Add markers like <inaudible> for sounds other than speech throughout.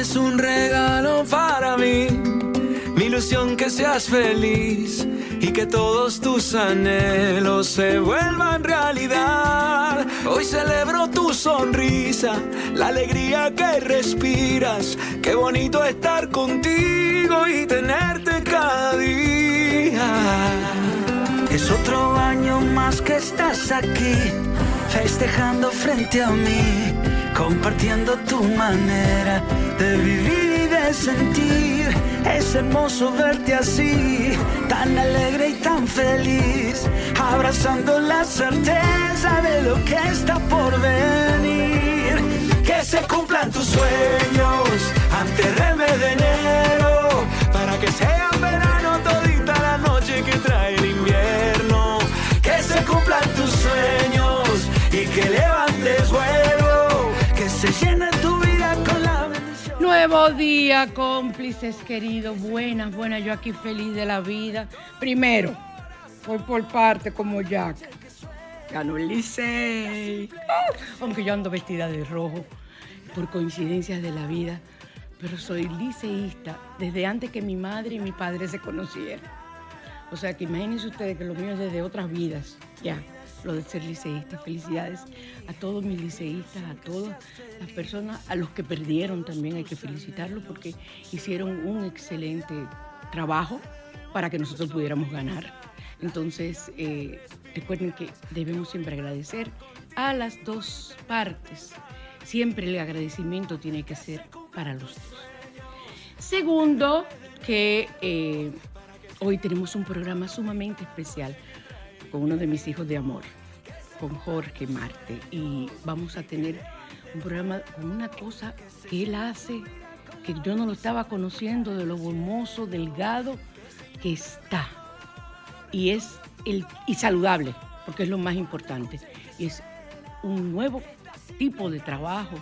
Es un regalo para mí, mi ilusión que seas feliz y que todos tus anhelos se vuelvan realidad. Hoy celebro tu sonrisa, la alegría que respiras. Qué bonito estar contigo y tenerte cada día. Es otro año más que estás aquí, festejando frente a mí, compartiendo tu manera de vivir y de sentir. Es hermoso verte así, tan alegre y tan feliz, abrazando la certeza de lo que está por venir. Que se cumplan tus sueños antes del mes de enero, para que sea verano todita la noche que trae el invierno. Que se cumplan tus sueños y que levantes Nuevo día, cómplices queridos. Buenas, buenas. Yo aquí feliz de la vida. Primero, voy por parte como Jack. Ganó el Licey. Aunque yo ando vestida de rojo por coincidencias de la vida. Pero soy liceísta desde antes que mi madre y mi padre se conocieran. O sea que imagínense ustedes que lo mío es desde otras vidas. Ya lo de ser liceísta. Felicidades a todos mis liceístas, a todas las personas, a los que perdieron también hay que felicitarlos porque hicieron un excelente trabajo para que nosotros pudiéramos ganar. Entonces, eh, recuerden que debemos siempre agradecer a las dos partes. Siempre el agradecimiento tiene que ser para los dos. Segundo, que eh, hoy tenemos un programa sumamente especial con uno de mis hijos de amor, con Jorge Marte. Y vamos a tener un programa con una cosa que él hace, que yo no lo estaba conociendo, de lo hermoso, delgado que está. Y es el, y saludable, porque es lo más importante. Y es un nuevo tipo de trabajo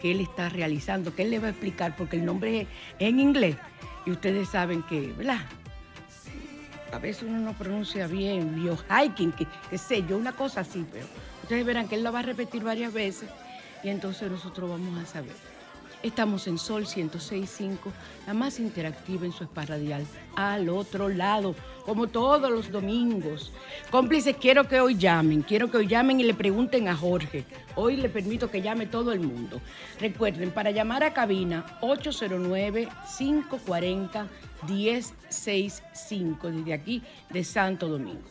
que él está realizando, que él le va a explicar, porque el nombre es en inglés. Y ustedes saben que, ¿verdad? A veces uno no pronuncia bien, biohiking, que qué sé yo, una cosa así, pero ustedes verán que él lo va a repetir varias veces y entonces nosotros vamos a saber. Estamos en Sol 106.5, la más interactiva en su radial, al otro lado, como todos los domingos. Cómplices, quiero que hoy llamen, quiero que hoy llamen y le pregunten a Jorge. Hoy le permito que llame todo el mundo. Recuerden, para llamar a cabina, 809-540-1065, desde aquí de Santo Domingo.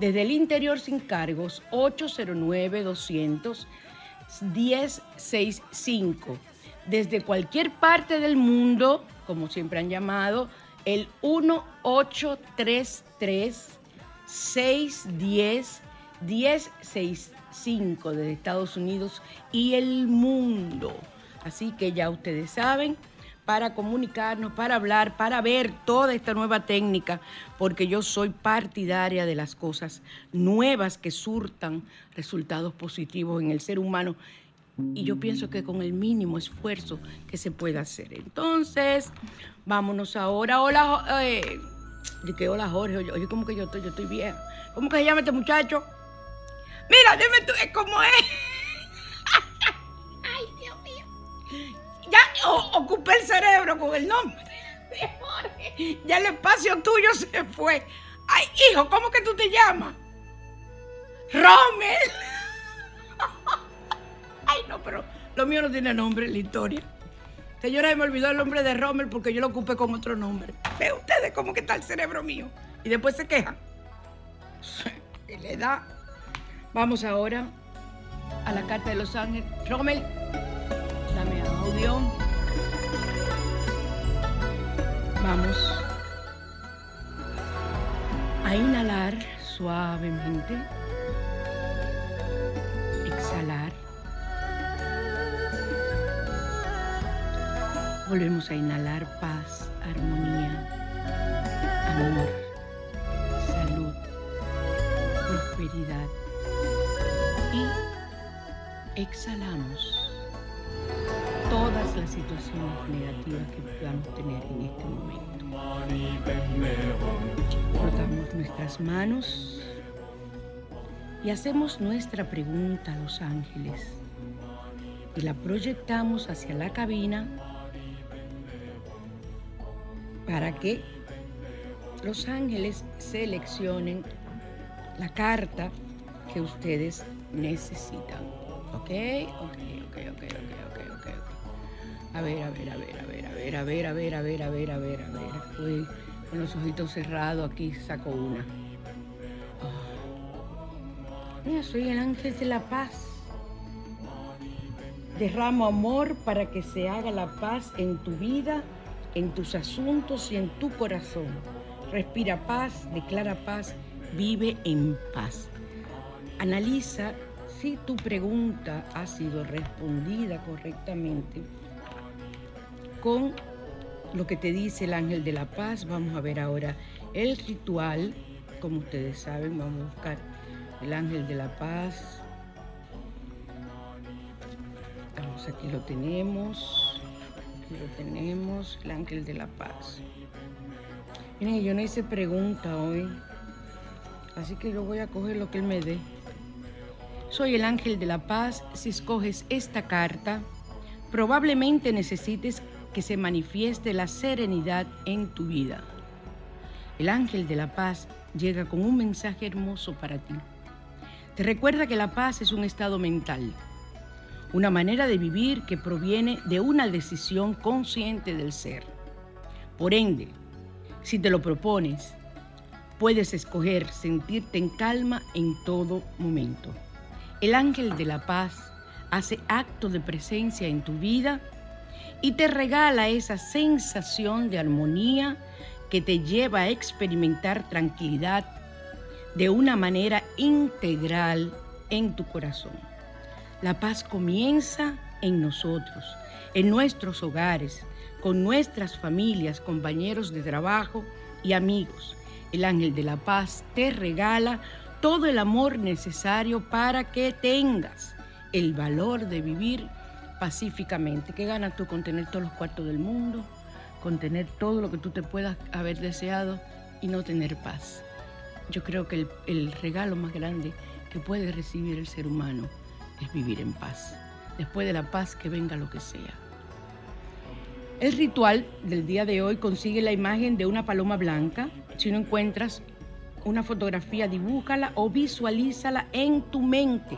Desde el interior sin cargos, 809-200-1065 desde cualquier parte del mundo, como siempre han llamado, el 1833 610 1065 desde Estados Unidos y el mundo. Así que ya ustedes saben, para comunicarnos, para hablar, para ver toda esta nueva técnica, porque yo soy partidaria de las cosas nuevas que surtan resultados positivos en el ser humano. Y yo pienso que con el mínimo esfuerzo que se pueda hacer. Entonces, vámonos ahora. Hola, eh, que hola Jorge, oye, ¿cómo que yo estoy, yo estoy vieja? ¿Cómo que se llama este muchacho? Mira, dime tú, ¿cómo es? <laughs> Ay, Dios mío. Ya ocupé el cerebro con el nombre de Jorge. Ya el espacio tuyo se fue. Ay, hijo, ¿cómo que tú te llamas? Rommel. <laughs> Ay, no, pero lo mío no tiene nombre la historia. Señora, me olvidó el nombre de Rommel porque yo lo ocupé con otro nombre. Ve ustedes cómo que está el cerebro mío. Y después se quejan. Y le da. Vamos ahora a la carta de Los Ángeles. Rommel, dame audio. Vamos a inhalar suavemente. Exhalar. Volvemos a inhalar paz, armonía, amor, salud, prosperidad. Y exhalamos todas las situaciones negativas que podamos tener en este momento. Frotamos nuestras manos y hacemos nuestra pregunta a los ángeles y la proyectamos hacia la cabina para que los ángeles seleccionen la carta que ustedes necesitan. ¿Ok? Ok, ok, ok, ok, ok, ok. A ver, a ver, a ver, a ver, a ver, a ver, a ver, a ver, a ver, a ver, a ver. Uy, con los ojitos cerrados aquí saco una. Mira, soy el ángel de la paz. Derramo amor para que se haga la paz en tu vida, en tus asuntos y en tu corazón. Respira paz, declara paz, vive en paz. Analiza si tu pregunta ha sido respondida correctamente con lo que te dice el ángel de la paz. Vamos a ver ahora el ritual. Como ustedes saben, vamos a buscar el ángel de la paz. Vamos, aquí lo tenemos. Lo tenemos, el ángel de la paz. Miren, yo no hice pregunta hoy. Así que yo voy a coger lo que él me dé. Soy el ángel de la paz. Si escoges esta carta, probablemente necesites que se manifieste la serenidad en tu vida. El ángel de la paz llega con un mensaje hermoso para ti. Te recuerda que la paz es un estado mental, una manera de vivir que proviene de una decisión consciente del ser. Por ende, si te lo propones, puedes escoger sentirte en calma en todo momento. El ángel de la paz hace acto de presencia en tu vida y te regala esa sensación de armonía que te lleva a experimentar tranquilidad de una manera integral en tu corazón. La paz comienza en nosotros, en nuestros hogares, con nuestras familias, compañeros de trabajo y amigos. El ángel de la paz te regala todo el amor necesario para que tengas el valor de vivir pacíficamente. ¿Qué ganas tú con tener todos los cuartos del mundo, con tener todo lo que tú te puedas haber deseado y no tener paz? Yo creo que el, regalo más grande que puede recibir el ser humano es vivir en paz. Después de la paz que venga lo que sea. El ritual del día de hoy consigue la imagen de una paloma blanca. Si no encuentras una fotografía, dibújala o visualízala en tu mente.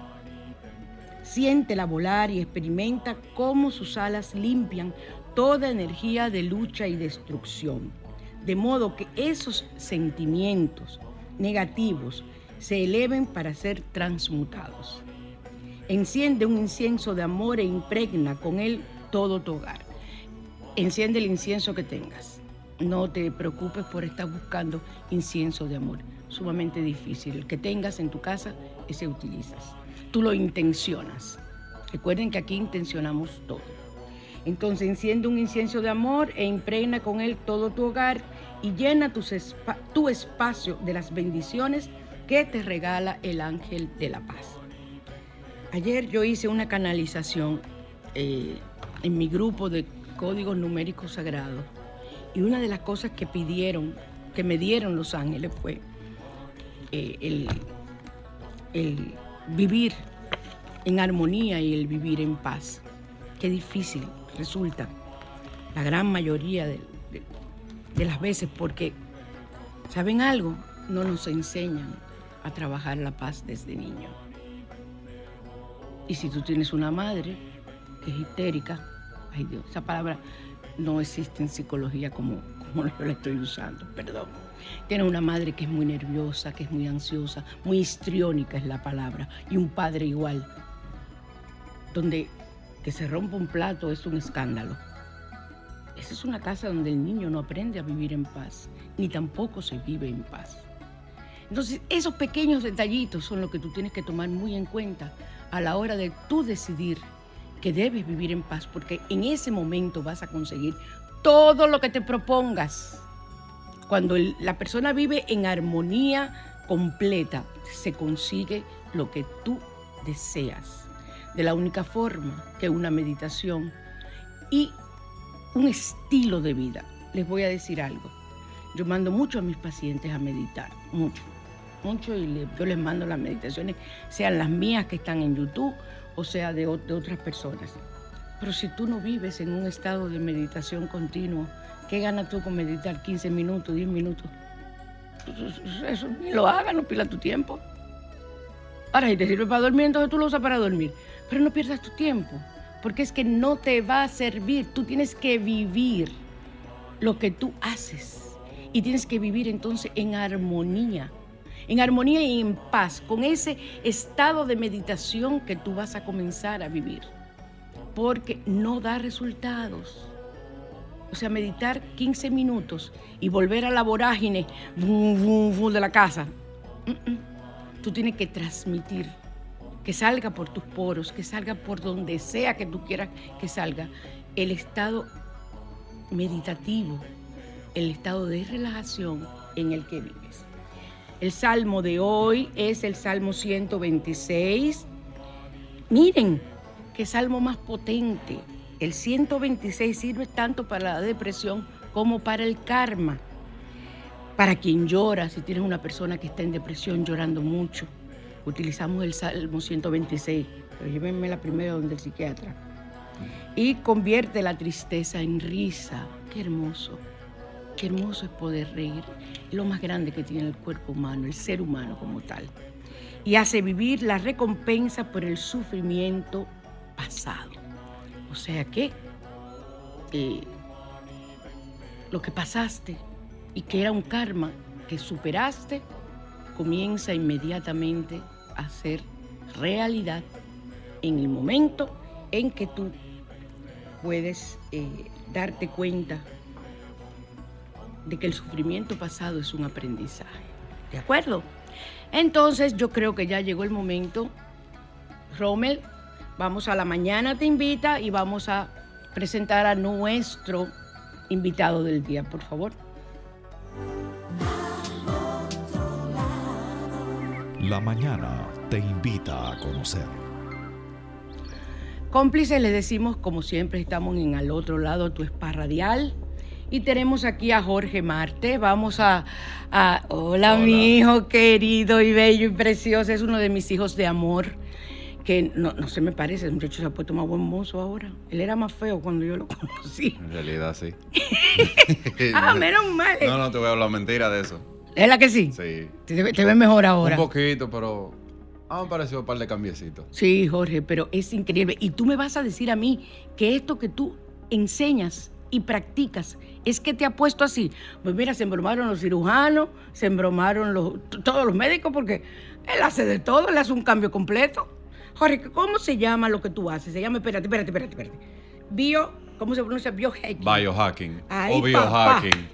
Siéntela volar y experimenta cómo sus alas limpian toda energía de lucha y destrucción. De modo que esos sentimientos negativos se eleven para ser transmutados. Enciende un incienso de amor e impregna con él todo tu hogar. Enciende el incienso que tengas. No te preocupes por estar buscando incienso de amor. Sumamente difícil. El que tengas en tu casa, ese utilizas tú lo intencionas. Recuerden que aquí intencionamos todo. Entonces enciende un incienso de amor e impregna con él todo tu hogar y llena tu espacio de las bendiciones que te regala el ángel de la paz. Ayer yo hice una canalización eh, en mi grupo de códigos numéricos sagrados y una de las cosas que pidieron, que me dieron los ángeles fue eh, el, vivir en armonía y el vivir en paz. Qué difícil resulta la gran mayoría de, las veces porque, ¿saben algo? No nos enseñan a trabajar la paz desde niño. Y si tú tienes una madre que es histérica, ay Dios, esa palabra no existe en psicología como, como <laughs> yo la estoy usando, perdón. Tienes una madre que es muy nerviosa, que es muy ansiosa, muy histriónica es la palabra, y un padre igual, donde que se rompa un plato es un escándalo. Esa es una casa donde el niño no aprende a vivir en paz, ni tampoco se vive en paz. Entonces, esos pequeños detallitos son los que tú tienes que tomar muy en cuenta a la hora de tú decidir que debes vivir en paz, porque en ese momento vas a conseguir todo lo que te propongas. Cuando la persona vive en armonía completa, se consigue lo que tú deseas de la única forma que una meditación y un estilo de vida. Les voy a decir algo. Yo mando mucho a mis pacientes a meditar, mucho, mucho, y yo les mando las meditaciones, sean las mías que están en YouTube o sea de, de otras personas. Pero si tú no vives en un estado de meditación continuo, ¿qué ganas tú con meditar 15 minutos, 10 minutos? Eso, ni lo hagas, no pila tu tiempo. Ahora, si te sirve para dormir, entonces tú lo usas para dormir. Pero no pierdas tu tiempo, porque es que no te va a servir. Tú tienes que vivir lo que tú haces. Y tienes que vivir entonces en armonía. En armonía y en paz, con ese estado de meditación que tú vas a comenzar a vivir. Porque no da resultados. O sea, meditar 15 minutos y volver a la vorágine de la casa. Tú tienes que transmitir que salga por tus poros, que salga por donde sea que tú quieras que salga, el estado meditativo, el estado de relajación en el que vives. El salmo de hoy es el Salmo 126. Miren, qué salmo más potente. El 126 sirve tanto para la depresión como para el karma. Para quien llora, si tienes una persona que está en depresión llorando mucho utilizamos el Salmo 126, pero llévenme la primera donde el psiquiatra. Y convierte la tristeza en risa. Qué hermoso. Qué hermoso es poder reír. Lo más grande que tiene el cuerpo humano, el ser humano como tal. Y hace vivir la recompensa por el sufrimiento pasado. O sea que eh, lo que pasaste y que era un karma que superaste, comienza inmediatamente hacer realidad en el momento en que tú puedes eh, darte cuenta de que el sufrimiento pasado es un aprendizaje. ¿De acuerdo? Entonces yo creo que ya llegó el momento. Rommel, vamos a la mañana, te invita y vamos a presentar a nuestro invitado del día, por favor. La mañana te invita a conocer. Cómplices, les decimos, como siempre, estamos en al otro lado, tu spa radial. Y tenemos aquí a Jorge Marte. Vamos a. hola, mi hijo querido y bello y precioso. Es uno de mis hijos de amor. Que no, no se me parece, el muchacho se ha puesto más buen mozo ahora. Él era más feo cuando yo lo <laughs> conocí. En realidad, sí. <laughs> ah, menos mal. No, no te voy a hablar mentira de eso. ¿Es la que sí? Sí. Te, ves mejor ahora. Un poquito, pero ah, me pareció un par de cambiecitos. Sí, Jorge, pero es increíble. Y tú me vas a decir a mí que esto que tú enseñas y practicas es que te ha puesto así. Pues mira, se embromaron los cirujanos, se embromaron los, todos los médicos, porque él hace de todo, él hace un cambio completo. Jorge, ¿cómo se llama lo que tú haces? Se llama, espérate, espérate, espérate, espérate. Bio, ¿cómo se pronuncia? Biohacking. Biohacking. o biohacking.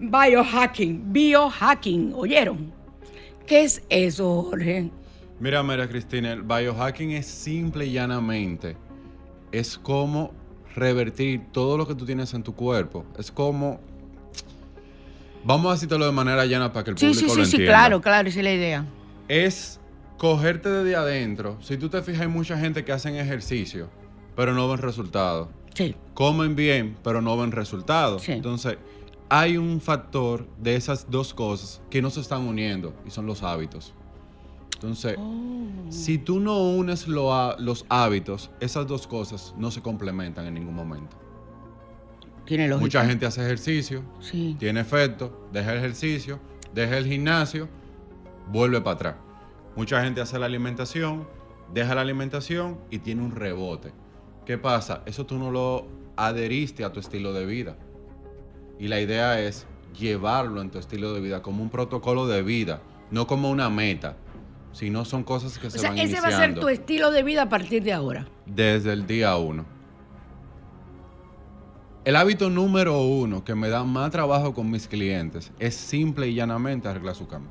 Biohacking, biohacking, ¿oyeron? ¿Qué es eso, Jorge? Mira, María Cristina, el biohacking es simple y llanamente, es como revertir todo lo que tú tienes en tu cuerpo. Es como... Vamos a decirlo de manera llana para que el Sí, público sí, lo sí, sí, entienda. claro, claro, esa es la idea. Es cogerte desde adentro. Si tú te fijas, hay mucha gente que hacen ejercicio, pero no ven resultados. Sí. Comen bien, pero no ven resultados. Sí. Entonces, hay un factor de esas dos cosas que no se están uniendo y son los hábitos. Entonces, Oh. si tú no unes lo los hábitos, esas dos cosas no se complementan en ningún momento. Tiene lógica. Mucha gente hace ejercicio, Sí. tiene efecto, deja el ejercicio, deja el gimnasio, vuelve para atrás. Mucha gente hace la alimentación, deja la alimentación y tiene un rebote. ¿Qué pasa? Eso tú no lo adheriste a tu estilo de vida. Y la idea es llevarlo en tu estilo de vida como un protocolo de vida, no como una meta, sino son cosas que O se sea, van ese va a ser tu estilo de vida a partir de ahora. desde el día uno. El hábito número uno que me da más trabajo con mis clientes es simple y llanamente arreglar su cama.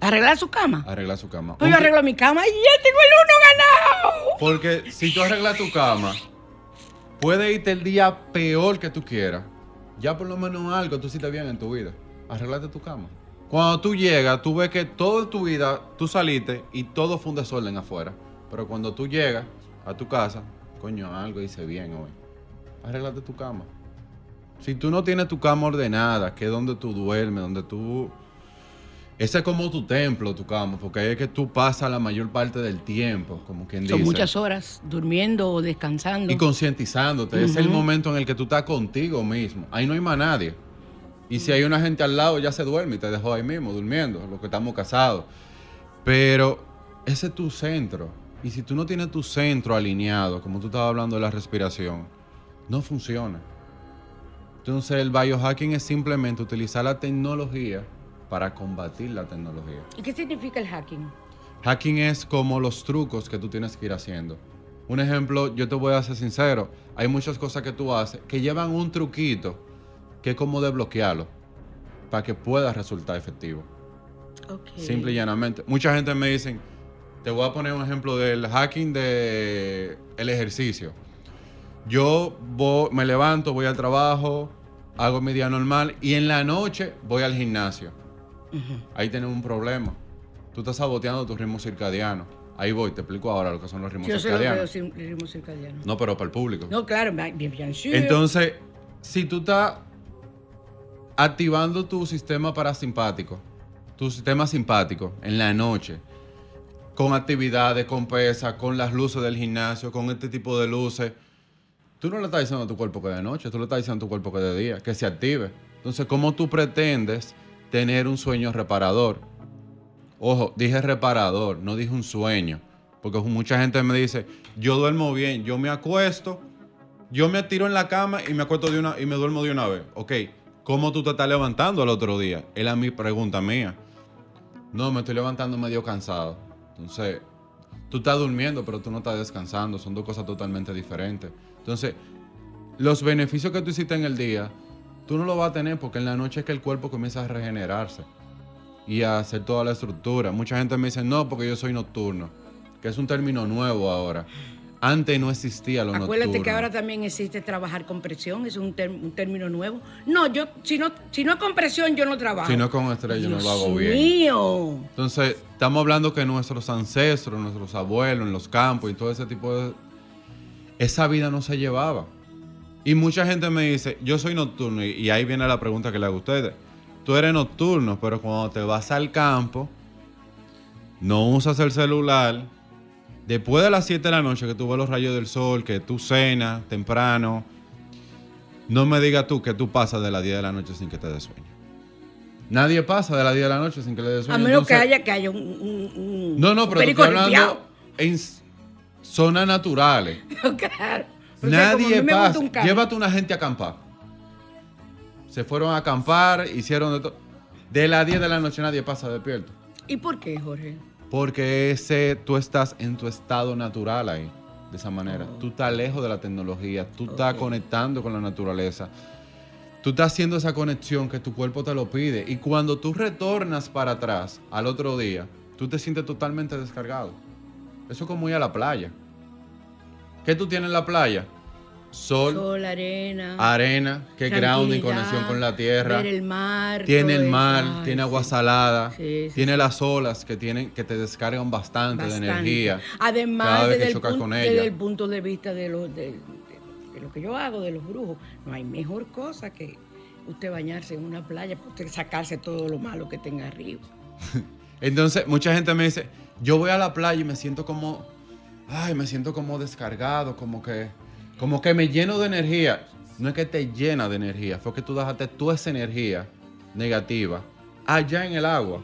Arreglar su cama. Arreglar su cama. Pues yo arreglo mi cama y ya tengo el uno ganado. Porque si tú arreglas tu cama, puede irte el día peor que tú quieras. Ya por lo menos algo tú hiciste bien en tu vida. Arreglate tu cama. Cuando tú llegas, tú ves que toda tu vida tú saliste y todo fue un desorden afuera. Pero cuando tú llegas a tu casa, coño, algo hice bien hoy. Arréglate tu cama. Si tú no tienes tu cama ordenada, que es donde tú duermes, donde tú... Ese es como tu templo, tu cama, porque ahí es que tú pasas la mayor parte del tiempo, como quien dice. Son muchas horas durmiendo o descansando. Y concientizándote. Es el momento en el que tú estás contigo mismo. Ahí no hay más nadie. Y si hay una gente al lado, ya se duerme y te dejó ahí mismo, durmiendo, los que estamos casados. Pero ese es tu centro. Y si tú no tienes tu centro alineado, como tú estabas hablando de la respiración, no funciona. Entonces el biohacking es simplemente utilizar la tecnología para combatir la tecnología. ¿Y qué significa el hacking? Hacking es como los trucos que tú tienes que ir haciendo. Un ejemplo, yo te voy a ser sincero, hay muchas cosas que tú haces que llevan un truquito que es como desbloquearlo para que pueda resultar efectivo. Simple y llanamente. Mucha gente me dice, te voy a poner un ejemplo del hacking de el ejercicio. Yo voy- me levanto, voy al trabajo, hago mi día normal y en la noche voy al gimnasio. Ahí tenemos un problema. Tú estás saboteando tu ritmo circadiano. Ahí voy, te explico ahora lo que son los ritmos Yo circadianos. sin ritmo circadiano. No, pero para el público. No, claro, bien, bien. Entonces, si tú estás activando tu sistema parasimpático, tu sistema simpático en la noche, con actividades, con pesas, con las luces del gimnasio, con este tipo de luces, tú no le estás diciendo a tu cuerpo que de noche, tú le estás diciendo a tu cuerpo que de día, que se active. Entonces, ¿cómo tú pretendes tener un sueño reparador? Ojo, dije reparador, no dije un sueño. Porque mucha gente me dice, yo duermo bien, yo me acuesto, yo me tiro en la cama y me acuesto de una y me duermo de una vez. Ok, ¿cómo tú te estás levantando al otro día? Es la mi pregunta mía. No, me estoy levantando medio cansado. Entonces, tú estás durmiendo, pero tú no estás descansando. Son dos cosas totalmente diferentes. Entonces, los beneficios que tú hiciste en el día, tú no los vas a tener porque en la noche es que el cuerpo comienza a regenerarse y a hacer toda la estructura. Mucha gente me dice, no, porque yo soy nocturno, que es un término nuevo ahora. Antes no existía lo Acuérdate nocturno. que ahora también existe trabajar con presión, es un, término nuevo. No, yo, si no, si no es con presión, yo no trabajo. Si no con estrella, no Dios lo hago bien. mío. Entonces, estamos hablando que nuestros ancestros, nuestros abuelos en los campos y todo ese tipo de... Esa vida no se llevaba. Y mucha gente me dice, yo soy nocturno, y ahí viene la pregunta que le hago a ustedes. Tú eres nocturno, pero cuando te vas al campo, no usas el celular. Después de las 7 de la noche que tú ves los rayos del sol, que tú cenas temprano, no me digas tú que tú pasas de las 10 de la noche sin que te dé sueño. Nadie pasa de las 10 de la noche sin que le dé sueño. A menos que haya, que haya un, un- un- no, no, pero estoy hablando limpiado. en zonas naturales. <laughs> claro. Nadie pasa. un. Llévate una gente a acampar. Se fueron a acampar, hicieron de todo. De las 10 de la noche nadie pasa despierto. ¿Y por qué, Jorge? Porque ese, tú estás en tu estado natural ahí, de esa manera. Tú estás lejos de la tecnología, tú estás conectando con la naturaleza. Tú estás haciendo esa conexión que tu cuerpo te lo pide. Y cuando tú retornas para atrás al otro día, tú te sientes totalmente descargado. Eso es como ir a la playa. ¿Qué tú tienes en la playa? Sol, Sol, arena. arena, que grounding, conexión con la tierra. Ver el mar. Tiene el mar, tiene agua salada, Sí, sí, tiene las olas que tienen que te descargan bastante, Bastante. de energía. Además, cada vez desde, que el punto, con desde ella. el punto de vista de, lo, de, de- de lo que yo hago, de los brujos, no hay mejor cosa que usted bañarse en una playa, para usted sacarse todo lo malo que tenga arriba. <laughs> Entonces, mucha gente me dice, yo voy a la playa y me siento como, ay, me siento como descargado, como que, como que me lleno de energía. No es que te llena de energía, fue que tú dejaste toda esa energía negativa allá en el agua,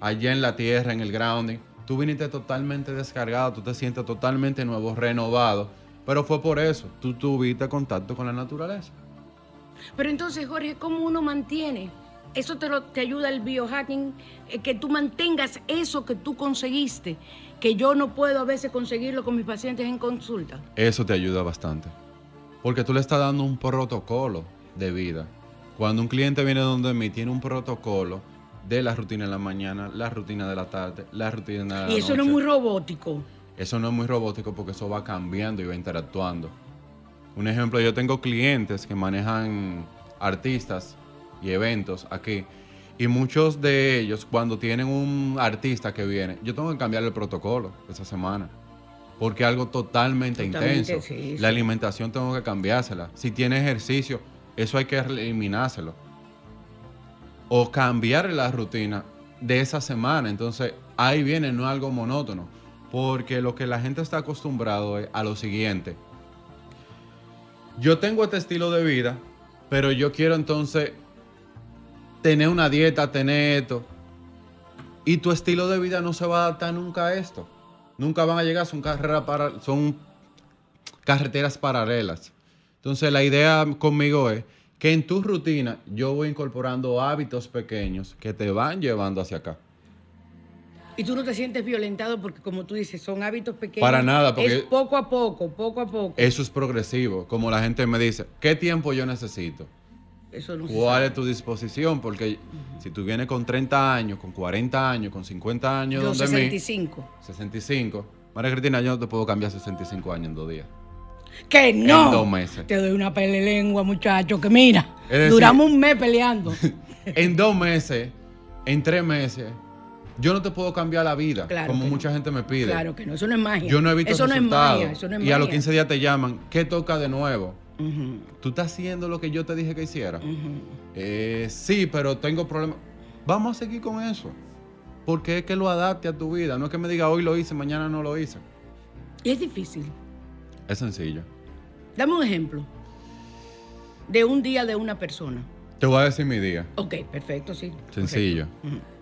allá en la tierra, en el grounding. Tú viniste totalmente descargado, tú te sientes totalmente nuevo, renovado. Pero fue por eso, tú tuviste contacto con la naturaleza. Pero entonces, Jorge, ¿cómo uno mantiene? Eso te, lo, te ayuda el biohacking, eh, que tú mantengas eso que tú conseguiste, que yo no puedo a veces conseguirlo con mis pacientes en consulta. Eso te ayuda bastante. Porque tú le estás dando un protocolo de vida. Cuando un cliente viene donde mí, tiene un protocolo de la rutina en la mañana, la rutina de la tarde, la rutina de la y eso no noche. es muy robótico. Eso no es muy robótico porque eso va cambiando y va interactuando. Un ejemplo, yo tengo clientes que manejan artistas y eventos aquí. Y muchos de ellos, cuando tienen un artista que viene, yo tengo que cambiar el protocolo esa semana. Porque es algo totalmente, Totalmente, intenso. sí, la alimentación tengo que cambiársela. Si tiene ejercicio, eso hay que eliminárselo. O cambiar la rutina de esa semana. Entonces, ahí viene, no algo monótono. Porque lo que la gente está acostumbrado es a lo siguiente. Yo tengo este estilo de vida, pero yo quiero entonces tener una dieta, tener esto. Y tu estilo de vida no se va a adaptar nunca a esto. Nunca van a llegar, son carreras para, son carreteras paralelas. Entonces la idea conmigo es que en tu rutina yo voy incorporando hábitos pequeños que te van llevando hacia acá. Y tú no te sientes violentado porque, como tú dices, son hábitos pequeños. Para nada, porque- Es poco a poco, poco a poco. Eso es progresivo. Como la gente me dice, ¿qué tiempo yo necesito? Eso no se ¿Cuál es tu disposición? Porque si tú vienes con 30 años, con 40 años, con 50 años, Yo donde mí, 65. 65. María Cristina, yo no te puedo cambiar 65 años en dos días. Que no. En dos meses. Te doy una pele lengua, muchacho, que mira. Decir- duramos un mes peleando. <laughs> en dos meses, en tres meses, yo no te puedo cambiar la vida, Claro como mucha no. gente me pide. Claro que no, eso no es magia. Yo no he visto Eso no es magia, eso no es y a los magia. 15 días te llaman, ¿qué toca de nuevo? ¿Tú estás haciendo lo que yo te dije que hiciera? Eh, sí, pero tengo problemas. Vamos a seguir con eso. Porque es que lo adapte a tu vida. No es que me diga hoy lo hice, mañana no lo hice. Y es difícil. Es sencillo. Dame un ejemplo de un día de una persona. Te voy a decir mi día. Ok, perfecto, sí. Sencillo. Perfecto.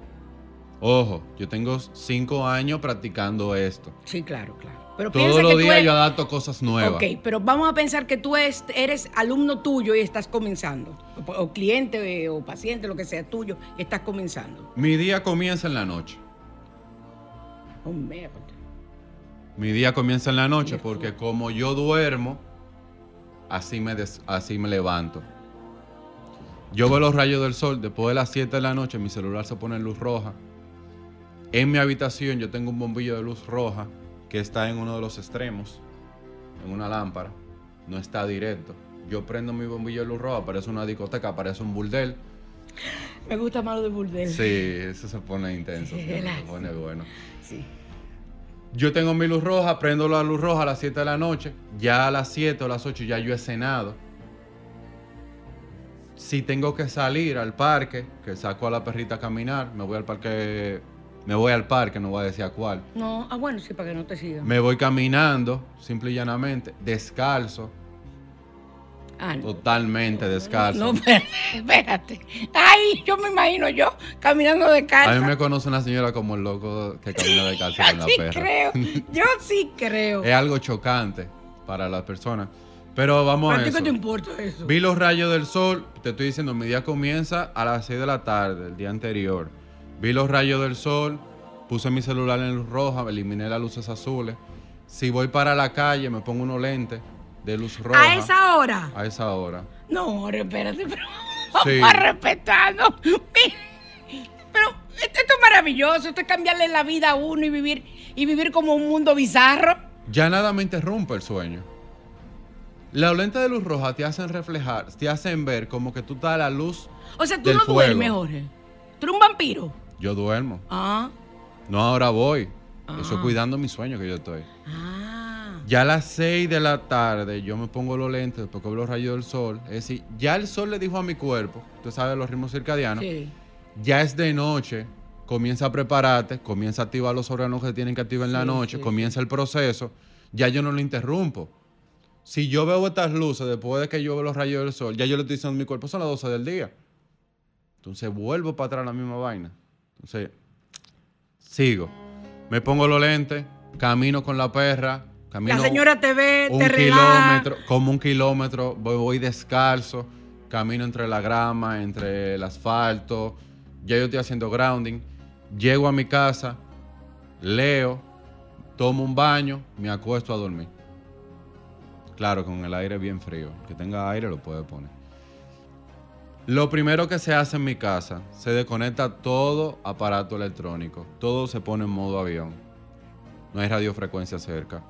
Ojo, yo tengo cinco años practicando esto. Sí, claro, claro. Pero Todos los días eres- yo adapto cosas nuevas. Ok, pero vamos a pensar que tú es- eres alumno tuyo y estás comenzando. O, cliente eh, o paciente, lo que sea tuyo, y estás comenzando. Mi día comienza en la noche. Oh, mierda. Mi día comienza en la noche porque como yo duermo, así me, des- así me levanto. Yo veo los rayos del sol, después de las 7 de la noche mi celular se pone en luz roja. En mi habitación yo tengo un bombillo de luz roja que está en uno de los extremos, en una lámpara, no está directo. Yo prendo mi bombillo de luz roja, parece una discoteca, parece un burdel. Me gusta más lo de burdel. Sí, eso se pone intenso, Sí, se pone bueno. Sí. Yo tengo mi luz roja, prendo la luz roja a las 7 de la noche. Ya a las 7 o las 8 ya yo he cenado. Si tengo que salir al parque, que saco a la perrita a caminar, me voy al parque, me voy al parque, no voy a decir a cuál. No, ah, bueno, sí, para que no te sigan. Me voy caminando, simple y llanamente, descalzo, Ah, no. totalmente descalzo. No, espérate, espérate. Ay, yo me imagino yo caminando de casa. a mí me conoce una señora como el loco que camina descalzo con la <laughs> sí perra. creo. <laughs> Yo sí creo. Es algo chocante para las personas. Pero vamos ¿A a ti eso. qué te importa eso? Vi los rayos del sol, te estoy diciendo, mi día comienza a las 6 de la tarde, el día anterior. Vi los rayos del sol, puse mi celular en luz roja, eliminé las luces azules. Si voy para la calle, me pongo unos lentes de luz roja. A esa hora. A esa hora. No, espérate, pero <laughs> Sí. vamos a respetarnos. Pero esto es maravilloso, esto es cambiarle la vida a uno y vivir y vivir como un mundo bizarro. Ya nada me interrumpe el sueño. Las lentes de luz roja te hacen reflejar, te hacen ver como que tú estás a la luz. O sea, tú del no fuego. duermes, Jorge. Tú eres un vampiro. Yo duermo. Ah. No, ahora voy. Eso Ah. cuidando mi sueño que yo estoy. Ah. Ya a las 6 de la tarde yo me pongo los lentes después que veo los rayos del sol. Es decir, ya el sol le dijo a mi cuerpo, tú sabes los ritmos circadianos, Sí. ya es de noche, comienza a prepararte, comienza a activar los órganos que tienen que activar en la noche, sí, comienza el proceso, ya yo no lo interrumpo. Si yo veo estas luces después de que yo veo los rayos del sol, ya yo le estoy diciendo a mi cuerpo, son las 12 del día. Entonces vuelvo para atrás a la misma vaina. Entonces, sigo. Me pongo los lentes, camino con la perra, camino La señora te ve, un te relaja. kilómetro, como un kilómetro, voy, voy descalzo, camino entre la grama, entre el asfalto, ya yo estoy haciendo grounding, llego a mi casa, leo, tomo un baño, me acuesto a dormir. Claro, con el aire bien frío. Que tenga aire lo puede poner. Lo primero que se hace en mi casa, se desconecta todo aparato electrónico. Todo se pone en modo avión. No hay radiofrecuencia cerca.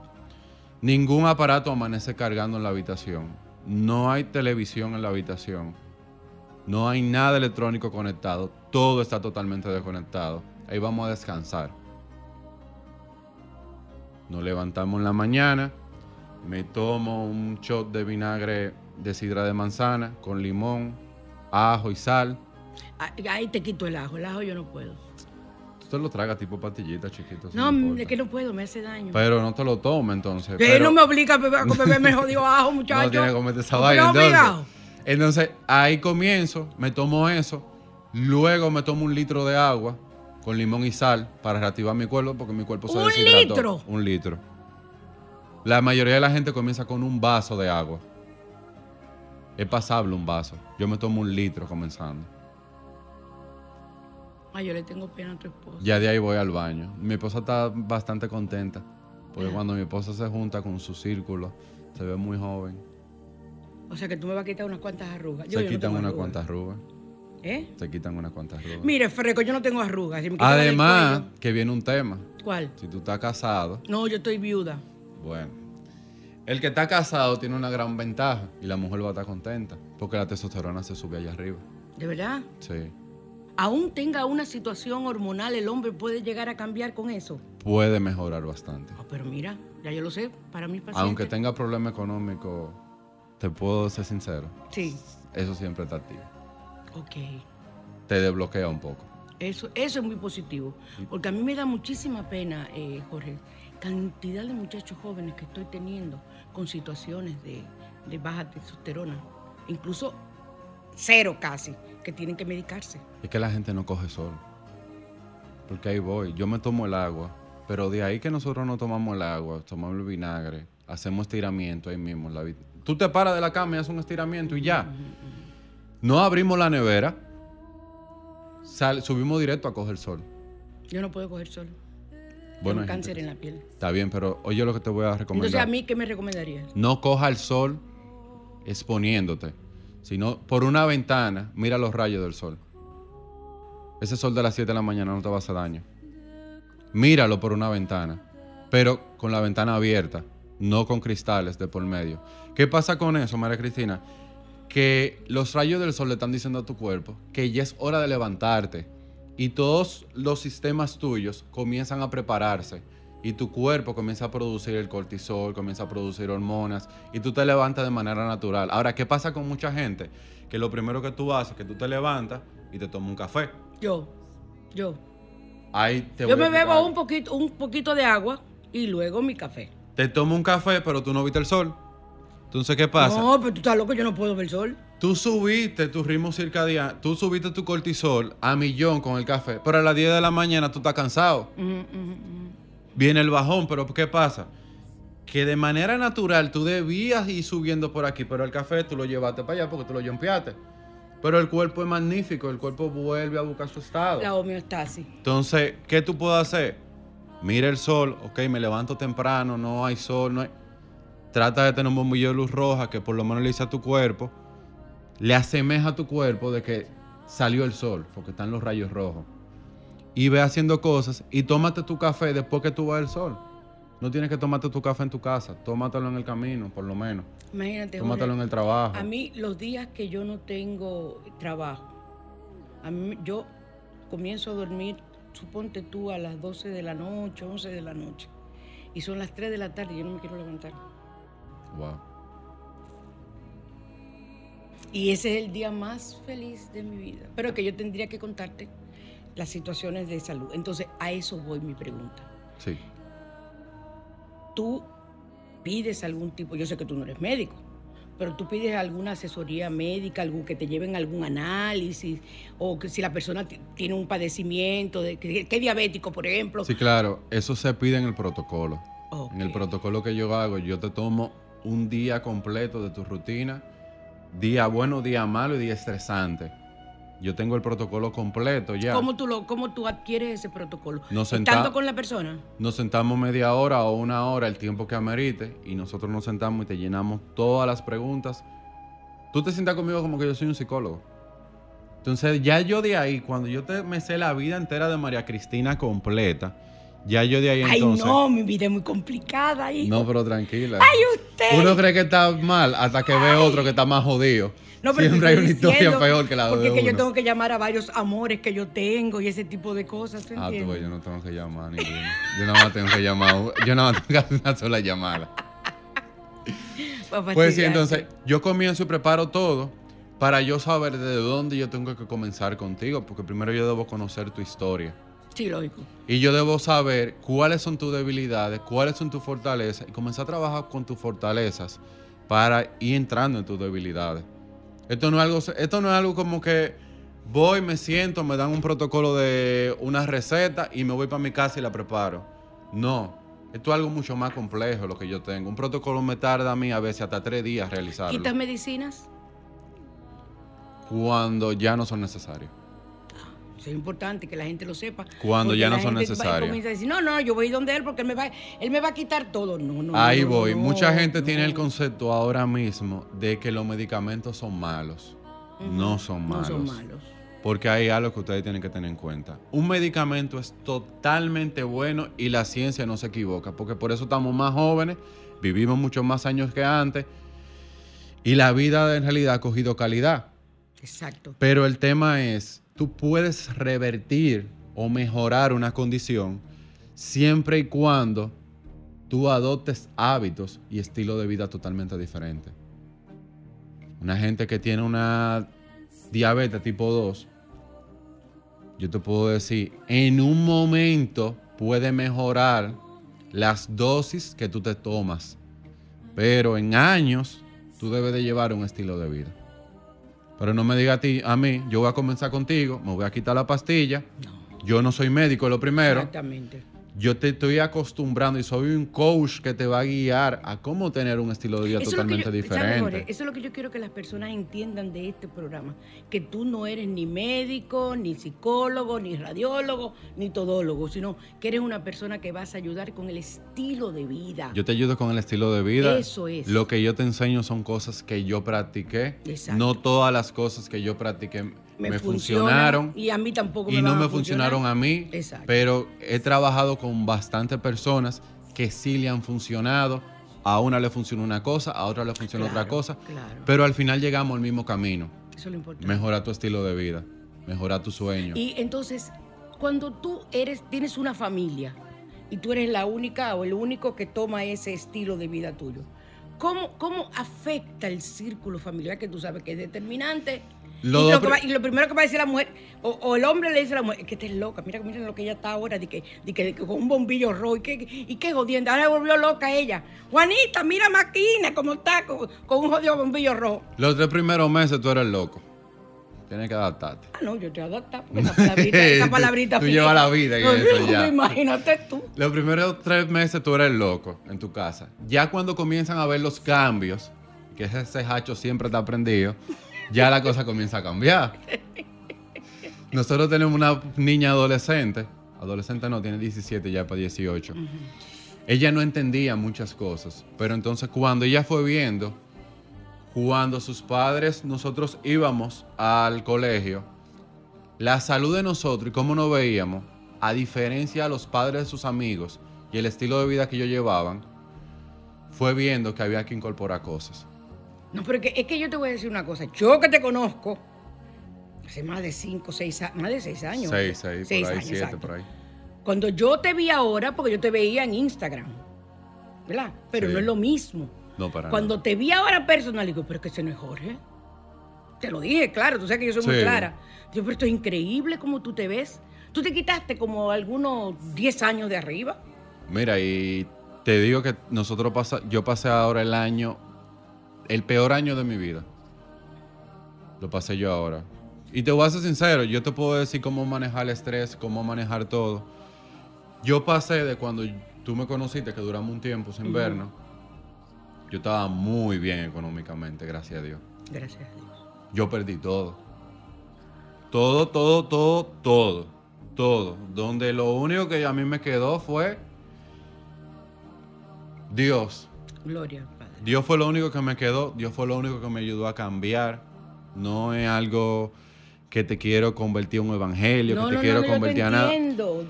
Ningún aparato amanece cargando en la habitación. No hay televisión en la habitación. No hay nada electrónico conectado. Todo está totalmente desconectado. Ahí vamos a descansar. Nos levantamos en la mañana. Me tomo un shot de vinagre de sidra de manzana con limón, ajo y sal. Ahí- te quito el ajo. El ajo yo no puedo. Tú te lo tragas tipo pastillita, chiquito. No, es que no puedo, me hace daño. Pero no te lo tomes entonces. Que pero- no me obliga a beber, a beberme jodido ajo, muchacho. <laughs> No tiene que comerte esa vaina. Entonces, entonces, ahí comienzo, me tomo eso, luego me tomo un litro de agua con limón y sal para reactivar mi cuerpo porque mi cuerpo se ¿Un deshidrató. litro? Un litro. La mayoría de la gente comienza con un vaso de agua. Es pasable un vaso. Yo me tomo un litro comenzando. Ay, yo le tengo pena a tu esposa. Ya de ahí voy al baño. Mi esposa está bastante contenta. Porque Ajá. cuando mi esposa se junta con su círculo, se ve muy joven. O sea que tú me vas a quitar unas cuantas arrugas. Yo, se yo quitan unas cuantas arrugas. ¿Eh? Se quitan unas cuantas arrugas. Mire, Freco, yo no tengo arrugas. Si me Además, cuello- que viene un tema. ¿Cuál? Si tú estás casado, No, yo estoy viuda. bueno. El que está casado tiene una gran ventaja y la mujer va a estar contenta porque la testosterona se sube allá arriba. ¿De verdad? Sí. Aún tenga una situación hormonal, el hombre puede llegar a cambiar con eso. Puede mejorar bastante. Ah, pero mira, ya yo lo sé, para mis pacientes. Aunque tenga problema económico, te puedo ser sincero. Sí, Eso siempre está activo. ok. Te desbloquea un poco. Eso, eso es muy positivo. Porque a mí me da muchísima pena, eh, Jorge, cantidad de muchachos jóvenes que estoy teniendo con situaciones de, de baja testosterona. Incluso cero casi, que tienen que medicarse. Es que la gente no coge sol. Porque ahí voy. Yo me tomo el agua. Pero de ahí que nosotros no tomamos el agua, tomamos el vinagre, hacemos estiramiento ahí mismo. la Tú te paras de la cama y haces un estiramiento y ya. No abrimos la nevera. sal- subimos directo a coger sol. Yo no puedo coger sol. Bueno, cáncer en la piel. Está bien, pero oye lo que te voy a recomendar. Entonces, ¿a mí qué me recomendarías? No coja el sol exponiéndote, sino por una ventana, mira los rayos del sol. Ese sol de las 7 de la mañana no te va a hacer daño. Míralo por una ventana, pero con la ventana abierta, no con cristales de por medio. ¿Qué pasa con eso, María Cristina? Que los rayos del sol le están diciendo a tu cuerpo que ya es hora de levantarte y todos los sistemas tuyos comienzan a prepararse y tu cuerpo comienza a producir el cortisol, comienza a producir hormonas y tú te levantas de manera natural. Ahora, ¿qué pasa con mucha gente? Que lo primero que tú haces es que tú te levantas y te tomas un café. Yo, yo. Ahí te Yo voy a me bebo un poquito, un poquito de agua y luego mi café. Te tomas un café, pero tú no viste el sol. Entonces, ¿qué pasa? No, pero tú estás loco, yo no puedo ver el sol. Tú subiste tu ritmo circadiano, tú subiste tu cortisol a millón con el café, pero a las 10 de la mañana tú estás cansado. Viene el bajón, pero ¿qué pasa? Que de manera natural tú debías ir subiendo por aquí, pero el café tú lo llevaste para allá porque tú lo jumpeaste. Pero el cuerpo es magnífico, el cuerpo vuelve a buscar su estado. La homeostasis. Entonces, ¿qué tú puedes hacer? Mira el sol, ok, me levanto temprano, no hay sol, no hay... Trata de tener un bombillo de luz roja que por lo menos le dice a tu cuerpo, le asemeja a tu cuerpo de que salió el sol, porque están los rayos rojos. Y ve haciendo cosas y tómate tu café después que tú vas al sol. No tienes que tomarte tu café en tu casa, tómatelo en el camino, por lo menos. Imagínate. Tómatelo en el trabajo. A mí, los días que yo no tengo trabajo, a mí, yo comienzo a dormir, suponte tú, a las 12 de la noche, 11 de la noche. Y son las 3 de la tarde y yo no me quiero levantar. Wow. Y ese es el día más feliz de mi vida. Pero que yo tendría que contarte las situaciones de salud. Entonces, a eso voy mi pregunta. Sí. Tú pides algún tipo, yo sé que tú no eres médico, pero tú pides alguna asesoría médica, algo que te lleven algún análisis, o que si la persona ti- tiene un padecimiento, de, que, que es diabético, por ejemplo. Sí, claro, eso se pide en el protocolo. En el protocolo que yo hago, yo te tomo un día completo de tu rutina, día bueno, día malo y día estresante. Yo tengo el protocolo completo ya. ¿Cómo, tú lo, ¿Cómo tú adquieres ese protocolo? Nos Estando con la persona. Nos sentamos media hora o una hora, el tiempo que amerite, y nosotros nos sentamos y te llenamos todas las preguntas. Tú te sientas conmigo como que yo soy un psicólogo. Entonces, ya yo de ahí, cuando yo te me sé la vida entera de María Cristina completa, ya yo de ahí Ay, entonces. no, mi vida es muy complicada. hijo. No, pero tranquila. Ay, usted. Uno cree que está mal hasta que ve otro que está más jodido. No, pero Siempre hay una historia peor que la Porque de es que yo tengo que llamar a varios amores que yo tengo y ese tipo de cosas. ¿tú Ah, tú entiendes? ves, yo no tengo que llamar ninguno. Yo nada más tengo que llamar. Yo nada más tengo que hacer una sola llamada. <laughs> Pues sí, entonces yo comienzo y preparo todo para yo saber de dónde yo tengo que comenzar contigo, porque primero yo debo conocer tu historia. Sí, lógico. Y yo debo saber cuáles son tus debilidades, cuáles son tus fortalezas y comenzar a trabajar con tus fortalezas para ir entrando en tus debilidades. Esto no es algo, esto no es algo como que voy, me siento, me dan un protocolo de una receta y me voy para mi casa y la preparo. No, esto es algo mucho más complejo lo que yo tengo. Un protocolo me tarda a mí a veces hasta tres días realizarlo. ¿Quitas medicinas? Cuando ya no son necesarios. Eso es importante que la gente lo sepa. Cuando ya no son necesarias. comienza a decir, no, no, yo voy donde él porque él me va, él me va a quitar todo. No, no. Ahí no, no, voy. no, Mucha gente no. tiene el concepto ahora mismo de que los medicamentos son malos. No son No malos. son malos. Porque hay algo que ustedes tienen que tener en cuenta. Un medicamento es totalmente bueno y la ciencia no se equivoca, porque por eso estamos más jóvenes, vivimos muchos más años que antes y la vida en realidad ha cogido calidad. Exacto. Pero el tema es, tú puedes revertir o mejorar una condición siempre y cuando tú adoptes hábitos y estilo de vida totalmente diferentes. Una gente que tiene una diabetes tipo 2, yo te puedo decir, en un momento puede mejorar las dosis que tú te tomas, pero en años tú debes de llevar un estilo de vida. Pero no me diga a ti, a mí, yo voy a comenzar contigo, me voy a quitar la pastilla. Yo no soy médico, lo primero. Exactamente. Yo te estoy acostumbrando y soy un coach que te va a guiar a cómo tener un estilo de vida Eso totalmente yo- ¿sabes, diferente. Jorge? Eso es lo que yo quiero que las personas entiendan de este programa. Que tú no eres ni médico, ni psicólogo, ni radiólogo, ni todólogo, sino que eres una persona que vas a ayudar con el estilo de vida. Yo te ayudo con el estilo de vida. Eso es. Lo que yo te enseño son cosas que yo practiqué. Exacto. No todas las cosas que yo practiqué me, me, funcionaron. Y a mí tampoco me y no me funcionar. funcionaron a mí, Exacto. pero he trabajado con bastantes personas que sí le han funcionado. A una le funcionó una cosa, a otra le funcionó otra cosa, claro. pero al final llegamos al mismo camino. Eso es lo importante. Mejora tu estilo de vida, mejora tu sueño. Y entonces, cuando tú eres, tienes una familia y tú eres la única o el único que toma ese estilo de vida tuyo, ¿cómo, cómo afecta el círculo familiar que tú sabes que es determinante? Lo y, lo que va- y lo primero que va a decir la mujer, o, o el hombre le dice a la mujer, es que estás loca, mira, mira lo que ella está ahora, de que, de que, de que con un bombillo rojo, y que, y qué jodiendo, ahora volvió loca ella. Juanita, mira Maquina, cómo está con, con un jodido bombillo rojo. Los tres primeros meses tú eres loco. Tienes que adaptarte. Ah, no, yo te adapto. porque <laughs> Esa palabrita, esa palabrita Tú llevas la vida en No, eso ya. <laughs> Imagínate tú. Los primeros tres meses tú eres loco en tu casa. Ya cuando comienzan a ver los cambios, que ese hacho siempre está prendido, ya la cosa comienza a cambiar. Nosotros tenemos una niña adolescente, adolescente no, tiene 17 ya para 18. Ella no entendía muchas cosas, pero entonces cuando ella fue viendo, cuando sus padres, nosotros íbamos al colegio, la salud de nosotros y cómo nos veíamos, a diferencia de los padres de sus amigos, y el estilo de vida que yo llevaban, fue viendo que había que incorporar cosas. No, pero es que, es que yo te voy a decir una cosa. Yo que te conozco hace más de cinco, seis años, más de seis años. Seis, seis, por ahí, años, siete, exacto. por ahí. Cuando yo te vi ahora, porque yo te veía en Instagram, ¿verdad? Pero Sí. no es lo mismo. No, para Cuando nada. te vi ahora personal, digo, pero es que ese no es Jorge. Te lo dije, claro, tú sabes que yo soy muy clara. Digo, pero esto es increíble como tú te ves. Tú te quitaste como algunos 10 años de arriba. Mira, y te digo que nosotros pasa, yo pasé ahora el año, el peor año de mi vida. Lo pasé yo ahora. Y te voy a ser sincero, yo te puedo decir cómo manejar el estrés, cómo manejar todo. Yo pasé de cuando tú me conociste, que duramos un tiempo sin vernos, yo estaba muy bien económicamente, gracias a Dios. Gracias a Dios. Yo perdí todo. Todo, todo, todo, todo. Todo. Donde lo único que a mí me quedó fue Dios. Gloria. Dios fue lo único que me quedó. Dios fue lo único que me ayudó a cambiar. No es algo que te quiero convertir en un evangelio, que te quiero yo te convertir a nada.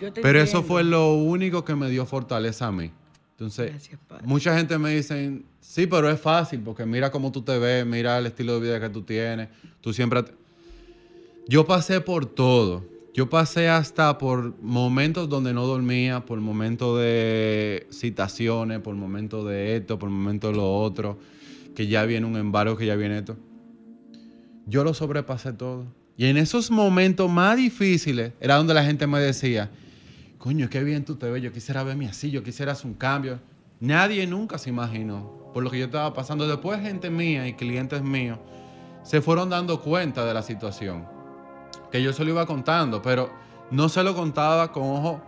yo te Pero eso fue lo único que me dio fortaleza a mí. Entonces, Gracias, mucha gente me dice, sí, pero es fácil, porque mira cómo tú te ves, mira el estilo de vida que tú tienes, tú siempre... te-". Yo pasé por todo. Yo pasé hasta por momentos donde no dormía, por momentos de citaciones, por momentos de esto, por momentos de lo otro, que ya viene un embargo, que ya viene esto. Yo lo sobrepasé todo. Y en esos momentos más difíciles era donde la gente me decía, coño, qué bien tú te ves, yo quisiera verme así, yo quisiera hacer un cambio. Nadie nunca se imaginó por lo que yo estaba pasando. Después gente mía y clientes míos se fueron dando cuenta de la situación. Que yo se lo iba contando, pero no se lo contaba con ojo.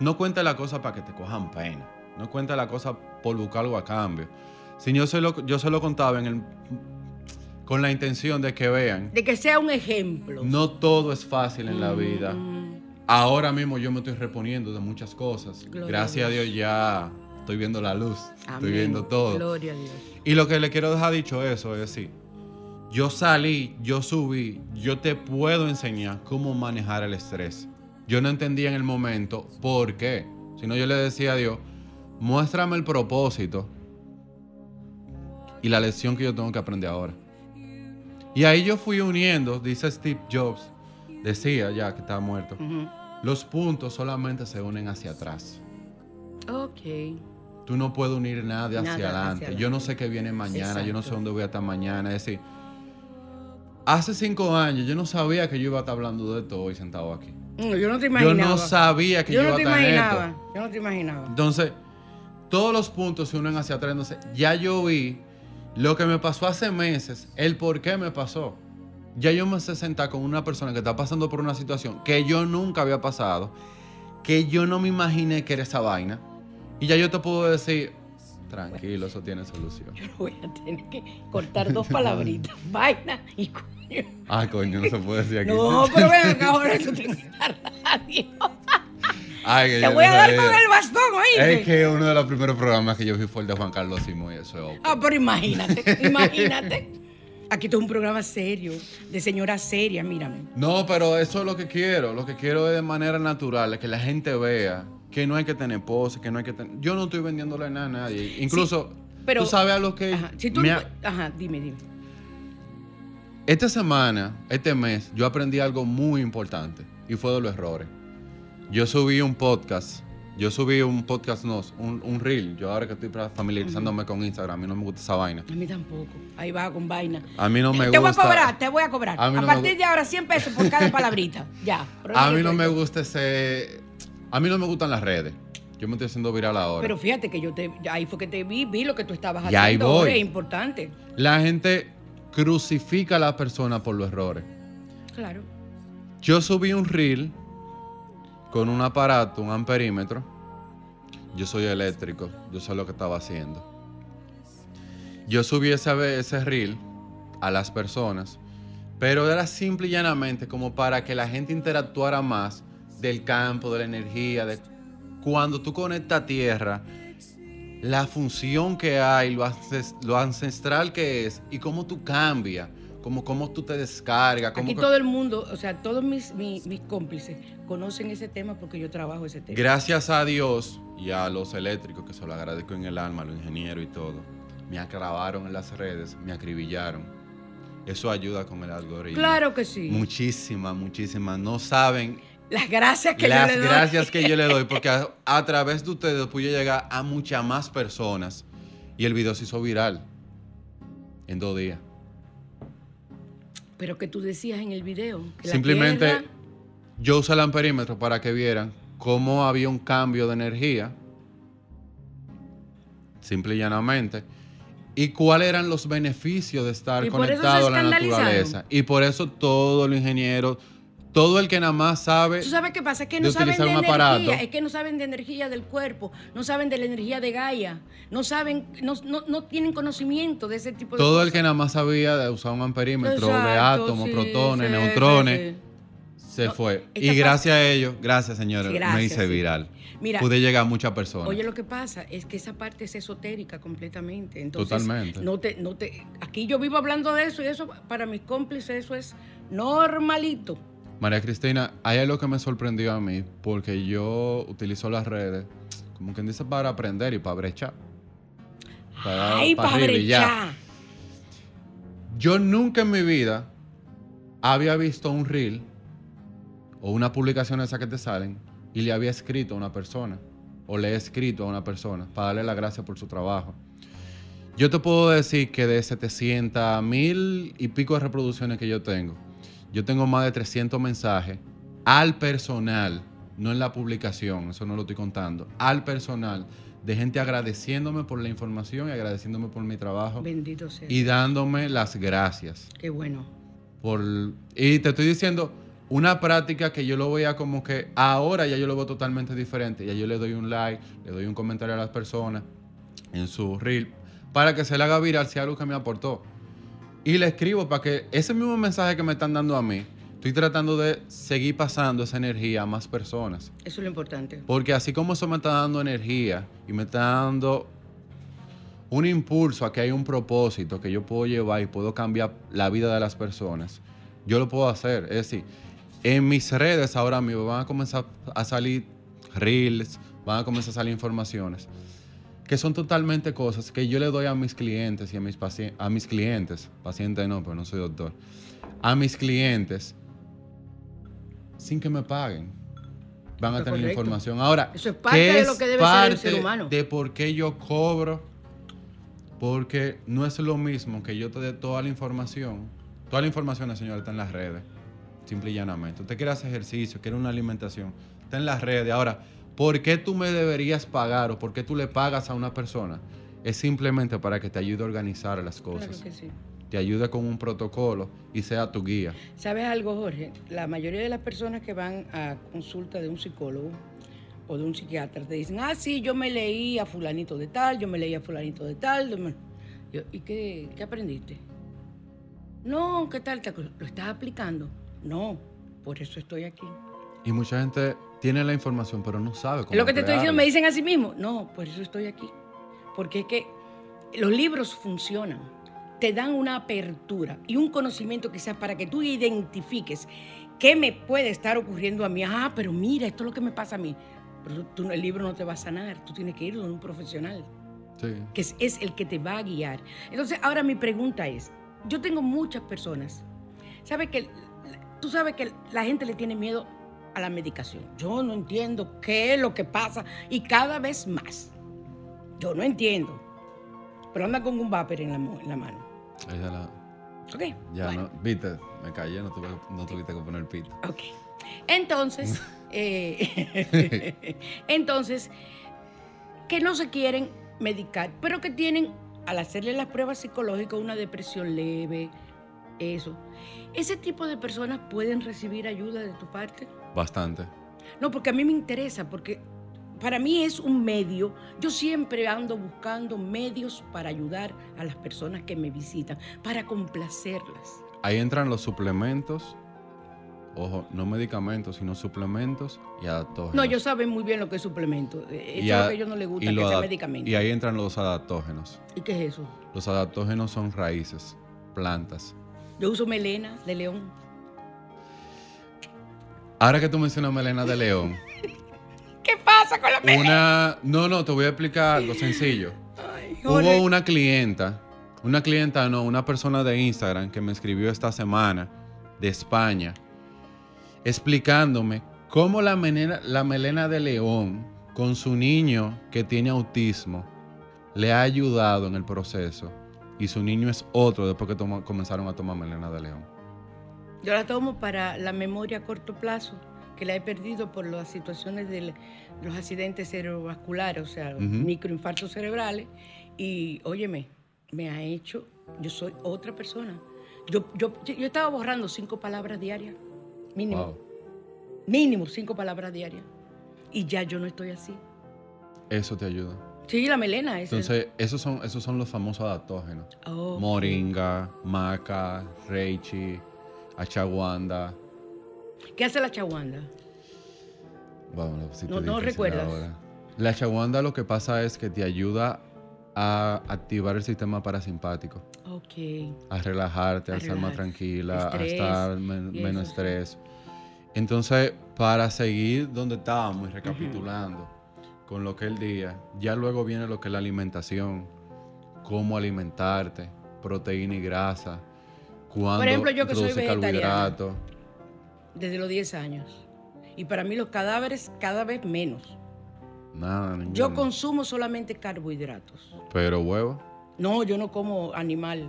No cuente la cosa para que te cojan pena. No cuente la cosa por buscar algo a cambio. Sino yo se lo, yo se lo contaba en el, con la intención de que vean De que sea un ejemplo. no todo es fácil en la vida. Mm, Ahora mismo yo me estoy reponiendo de muchas cosas. Gloria Gracias a a Dios ya estoy viendo la luz. Estoy viendo todo. Gloria a Dios. Y lo que le quiero dejar dicho eso es decir, yo salí, yo subí, yo te puedo enseñar cómo manejar el estrés. Yo no entendía en el momento por qué. Sino yo le decía a Dios, muéstrame el propósito y la lección que yo tengo que aprender ahora. Y ahí yo fui uniendo, dice Steve Jobs, decía ya que estaba muerto, los puntos solamente se unen hacia atrás. Ok. Tú no puedes unir nada hacia, Nada hacia adelante. adelante. Yo no sé qué viene mañana, yo no sé dónde voy a estar mañana. Es decir, hace cinco años yo no sabía que yo iba a estar hablando de esto hoy sentado aquí. No, yo no te Yo imaginaba. no sabía que yo, Yo no te iba a estar imaginaba. esto. Yo no te imaginaba. Entonces, todos los puntos se unen hacia atrás. Entonces, ya yo vi lo que me pasó hace meses, el por qué me pasó. Ya yo me sé sentar con una persona que está pasando por una situación que yo nunca había pasado, que yo no me imaginé que era esa vaina. Y ya yo te puedo decir, tranquilo, eso tiene solución. Yo voy a tener que cortar dos palabritas. <laughs> Vaina y coño. Ah, coño, no se puede decir aquí. No, pero ven acá ahora tú radio. <laughs> Ay, que Te voy a no dar con el bastón, ¿oíste? Es que uno de los primeros programas que yo vi fue el de Juan Carlos Simón y eso es obvio. Ah, pero imagínate, imagínate. Aquí esto es un programa serio, de señora seria, mírame. No, pero eso es lo que quiero. Lo que quiero es de manera natural, que la gente vea que no hay que tener pose, que no hay que tener... Yo no estoy vendiéndole nada a nadie. Incluso, pero- tú sabes a lo que... Ajá, si tú me no- ha- Ajá, dime, dime. Esta semana, este mes, yo aprendí algo muy importante y fue de los errores. Yo subí un podcast. Yo subí un podcast, no, un, un reel. Yo ahora que estoy familiarizándome con Instagram, a mí no me gusta esa vaina. A mí tampoco. Ahí va con vaina. A mí no me te gusta... voy a cobrar, te voy a cobrar. A no partir de ahora 100 pesos por cada palabrita. Ya. A mí no me gusta ese... A mí no me gustan las redes. Yo me estoy haciendo viral ahora. Pero fíjate que yo te, ahí fue que te vi, vi lo que tú estabas Y ahí haciendo. voy. ahora, Es importante. La gente crucifica a las personas por los errores. Claro. Yo subí un reel con un aparato, un amperímetro. Yo soy eléctrico, yo sé lo que estaba haciendo. Yo subí ese, ese reel a las personas, pero era simple y llanamente como para que la gente interactuara más del campo, de la energía, de cuando tú conectas a tierra, la función que hay, lo, ances- lo ancestral que es y cómo tú cambias como cómo tú te descargas. Cómo Aquí todo el mundo, o sea, todos mis, mis, mis cómplices conocen ese tema porque yo trabajo ese tema. Gracias a Dios y a los eléctricos, que se lo agradezco en el alma, a los ingenieros y todo, me aclavaron en las redes, me acribillaron. Eso ayuda con el algoritmo. Claro que sí. Muchísimas, muchísimas. No saben Las gracias que las yo le doy. gracias que yo le doy, <laughs> porque a, a través de ustedes pude llegar a muchas más personas y el video se hizo viral en dos días. Pero que tú decías en el video. que la Simplemente Tierra- yo usé el amperímetro para que vieran cómo había un cambio de energía, simple y llanamente, y cuáles eran los beneficios de estar conectado a la naturaleza. Y por eso todo el ingeniero, todo el que nada más sabe ¿Tú sabes qué pasa? Es que de no saben de energía, aparato. es que no saben de energía del cuerpo, no saben de la energía de Gaia, no saben, no, no, no tienen conocimiento de ese tipo de Todo el que nada más sabía de usar un amperímetro de Exacto, átomos, sí, protones, sí, neutrones, sí, se No, fue. Y gracias a ellos, gracias señores, Sí, me gracias, hice viral. Mira, Pude llegar a muchas personas. Oye, lo que pasa es que esa parte es esotérica completamente. Entonces, Totalmente. No te, no te, aquí yo vivo hablando de eso y eso para mis cómplices eso es normalito. María Cristina, hay algo que me sorprendió a mí, porque yo utilizo las redes, como quien dice, para aprender y para brechar. Para, Ay, para y ya. Yo nunca en mi vida había visto un reel o una publicación esa que te salen y le había escrito a una persona o le he escrito a una persona para darle las gracias por su trabajo. Yo te puedo decir que de 700 mil y pico de reproducciones que yo tengo, yo tengo más de 300 mensajes al personal, no en la publicación, eso no lo estoy contando, al personal de gente agradeciéndome por la información y agradeciéndome por mi trabajo Bendito sea. y dándome las gracias. Qué bueno. Por, y te estoy diciendo, una práctica que yo lo veía como que ahora ya yo lo veo totalmente diferente. Ya yo le doy un like, le doy un comentario a las personas en su reel para que se le haga viral si algo que me aportó. Y le escribo para que ese mismo mensaje que me están dando a mí, estoy tratando de seguir pasando esa energía a más personas. Eso es lo importante. Porque así como eso me está dando energía y me está dando un impulso a que hay un propósito que yo puedo llevar y puedo cambiar la vida de las personas, yo lo puedo hacer. Es decir, en mis redes ahora mismo van a comenzar a salir reels, van a comenzar a salir informaciones que son totalmente cosas que yo le doy a mis clientes y a mis pacientes, a mis clientes, pacientes no, pero no soy doctor, a mis clientes sin que me paguen. Van a tener correcto. información. Ahora, Eso es parte ¿qué de lo que debe ser el ser humano. De por qué yo cobro, porque no es lo mismo que yo te dé toda la información. Toda la información, señora, está en las redes. Simple y llanamente. Usted quiere hacer ejercicio, quiere una alimentación, está en las redes. Ahora, ¿por qué tú me deberías pagar o por qué tú le pagas a una persona? Es simplemente para que te ayude a organizar las cosas. Claro que sí. Te ayude con un protocolo y sea tu guía. ¿Sabes algo, Jorge? La mayoría de las personas que van a consulta de un psicólogo o de un psiquiatra te dicen, ah, sí, yo me leí a fulanito de tal, yo me leí a fulanito de tal. yo me-". Yo, ¿Y qué, qué aprendiste? No, ¿qué tal? ¿Te acu- ¿Lo estás aplicando? No, por eso estoy aquí. Y mucha gente tiene la información, pero no sabe cómo lo que te estoy diciendo, me dicen a sí mismo. No, por eso estoy aquí. Porque es que los libros funcionan. Te dan una apertura y un conocimiento quizás para que tú identifiques qué me puede estar ocurriendo a mí. Ah, pero mira, esto es lo que me pasa a mí. Pero tú- el libro no te va a sanar. Tú tienes que ir donde un profesional Sí. que es, es el que te va a guiar. Entonces, ahora mi pregunta es, yo tengo muchas personas, ¿sabes que tú sabes que la gente le tiene miedo a la medicación? Yo no entiendo qué es lo que pasa y cada vez más. Yo no entiendo. Pero anda con un vapor en la, en la mano. La- ¿Ok? ya Bueno. no, viste, me callé, no, tuve, no tuviste que poner pito. Ok. Entonces, <laughs> eh, <laughs> entonces, que no se quieren medicar, pero que tienen, al hacerle las pruebas psicológicas, una depresión leve, eso. ¿Ese tipo de personas pueden recibir ayuda de tu parte? Bastante. No, porque a mí me interesa, porque para mí es un medio. Yo siempre ando buscando medios para ayudar a las personas que me visitan, para complacerlas. Ahí entran los suplementos, ojo, no medicamentos, sino suplementos y adaptógenos. No, ellos saben muy bien lo que es suplemento. Eh, Eso es a- lo que a ellos no les gusta, que sea medicamento. Y ahí entran los adaptógenos. ¿Y qué es eso? Los adaptógenos son raíces, plantas, Yo uso melena de león. Ahora que tú mencionas Melena de León, ¿Qué pasa con la melena? una... No, no, te voy a explicar algo sencillo. Ay. Hubo una clienta, una clienta, no, una persona de Instagram que me escribió esta semana de España, explicándome cómo la melena, la melena de león con su niño que tiene autismo le ha ayudado en el proceso y su niño es otro después que comenzaron a tomar melena de león. Yo la tomo para la memoria a corto plazo, que la he perdido por las situaciones de los accidentes cerebrovasculares, o sea, microinfartos cerebrales. Y, óyeme, me ha hecho, yo soy otra persona. Yo, yo, yo estaba borrando cinco palabras diarias, mínimo, Wow. mínimo cinco palabras diarias. Y ya yo no estoy así. Eso te ayuda. Sí, la melena es. Entonces, esos son, esos son los famosos adaptógenos. Oh, Moringa, maca, reichi, achaguanda. ¿Qué hace la chaguanda? Bueno, si te No- no recuerdas. ahora. La achaguanda lo que pasa es que te ayuda a activar el sistema parasimpático, Ok. a relajarte, a, A estar más tranquila, Estrés a estar men- menos eso, estrés. Entonces, para seguir donde estábamos y recapitulando con lo que es el día, ya luego viene lo que es la alimentación, cómo alimentarte, proteína y grasa, cuándo ejemplo, yo que soy vegetariana. Desde los 10 años. Y para mí los cadáveres cada vez menos. Nada, Yo ninguno. consumo solamente carbohidratos. Pero huevo. No, yo no como animal.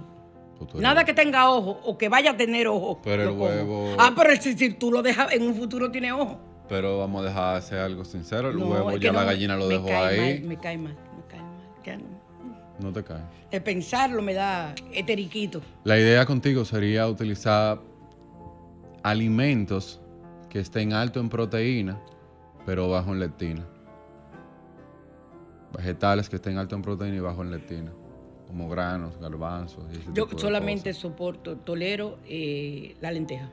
Nada que tenga ojo o que vaya a tener ojo. Pero el como. huevo- Ah, pero si, si tú lo dejas, en un futuro tiene ojo. Pero vamos a dejar de hacer algo sincero. El No, huevo ya la gallina lo dejó ahí. mal, me cae mal. No. Te cae. De pensarlo me da eteriquito. La idea contigo sería utilizar alimentos que estén alto en proteína, pero bajo en lectina. Vegetales que estén alto en proteína y bajo en lectina. Como granos, garbanzos. y ese Yo tipo de solamente cosas. soporto, tolero eh, la lenteja.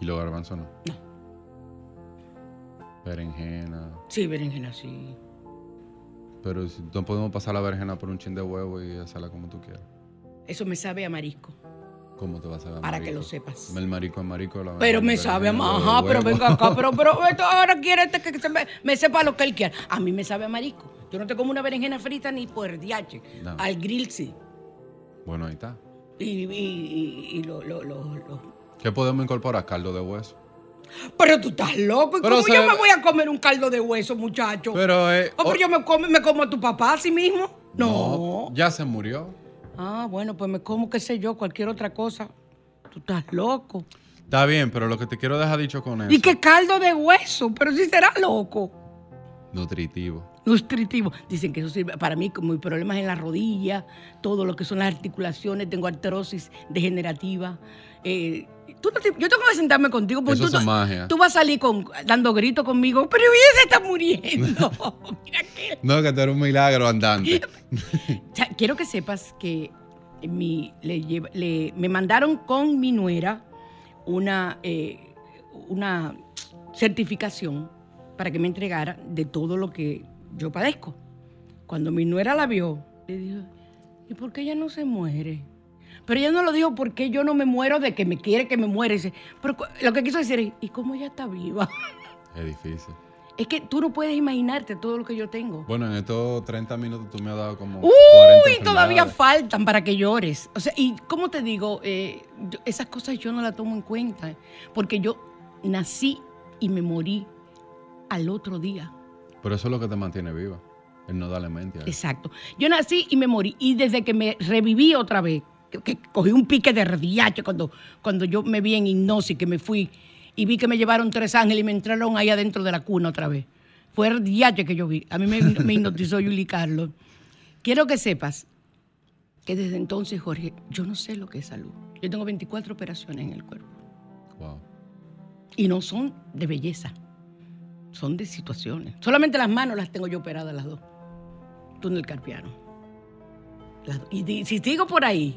Y los garbanzos no. No. Berenjena. Sí, berenjena, sí. Pero no podemos pasar la berenjena por un chin de huevo y hacerla como tú quieras. Eso me sabe a marisco. ¿Cómo te vas a saber Para que lo sepas. El marico es marico. la Pero me sabe a berenjena, ma- huevo Ajá, pero venga acá, <laughs> pero, pero esto ahora quiere este que se me, me sepa lo que él quiera. A mí me sabe a marisco. Yo no te como una berenjena frita ni por diache. No. Al grill sí. Bueno, ahí está. Y, y, y, y lo, lo, lo, lo- ¿Qué podemos incorporar? Caldo de hueso. Pero tú estás loco. ¿Y Pero cómo se- yo me voy a comer un caldo de hueso, muchacho? Pero eh, ¿O pero oh, yo me como, me como a tu papá así mismo? No. Ya se murió. Ah, bueno, pues me como, qué sé yo, cualquier otra cosa. Tú estás loco. Está bien, pero lo que te quiero dejar dicho con eso. ¿Y qué caldo de hueso? Pero si será loco. Nutritivo. nutritivo. Dicen que eso sirve para mí como mis problemas en la rodilla, todo lo que son las articulaciones, tengo artrosis degenerativa. Eh, tú no te- yo tengo que sentarme contigo porque Eso tú, es no- magia. tú vas a salir con, dando gritos conmigo, pero ella se está muriendo. <laughs> Mira que... No, que tú eres un milagro andante. <laughs> Quiero que sepas que mi, le lleva- le- me mandaron con mi nuera una, eh, una certificación para que me entregara de todo lo que yo padezco. Cuando mi nuera la vio, le dijo, ¿y por qué ella no se muere? Pero ella no lo dijo porque yo no me muero de que me quiere que me muere. Pero lo que quiso decir es, ¿y cómo ella está viva? <laughs> Es difícil. Es que tú no puedes imaginarte todo lo que yo tengo. Bueno, en estos 30 minutos tú me has dado como. Uy, 40 todavía faltan para que llores. O sea, y cómo te digo, Eh, yo- esas cosas yo no las tomo en cuenta, porque yo nací y me morí al otro día. Pero eso es lo que te mantiene viva. El no darle mente a. Exacto. Yo nací y me morí. Y desde que me reviví otra vez, que, cogí un pique de rediache cuando, cuando yo me vi en hipnosis, que me fui y vi que me llevaron tres ángeles y me entraron ahí adentro de la cuna otra vez. Fue rediache que yo vi. A mí me, <laughs> me hipnotizó Yuli Carlos. Quiero que sepas que desde entonces, Jorge, yo no sé lo que es salud. Yo tengo 24 operaciones en el cuerpo. Wow. Y no son de belleza, son de situaciones. Solamente las manos las tengo yo operadas las dos. Túnel carpiano. Las dos. y si sigo por ahí,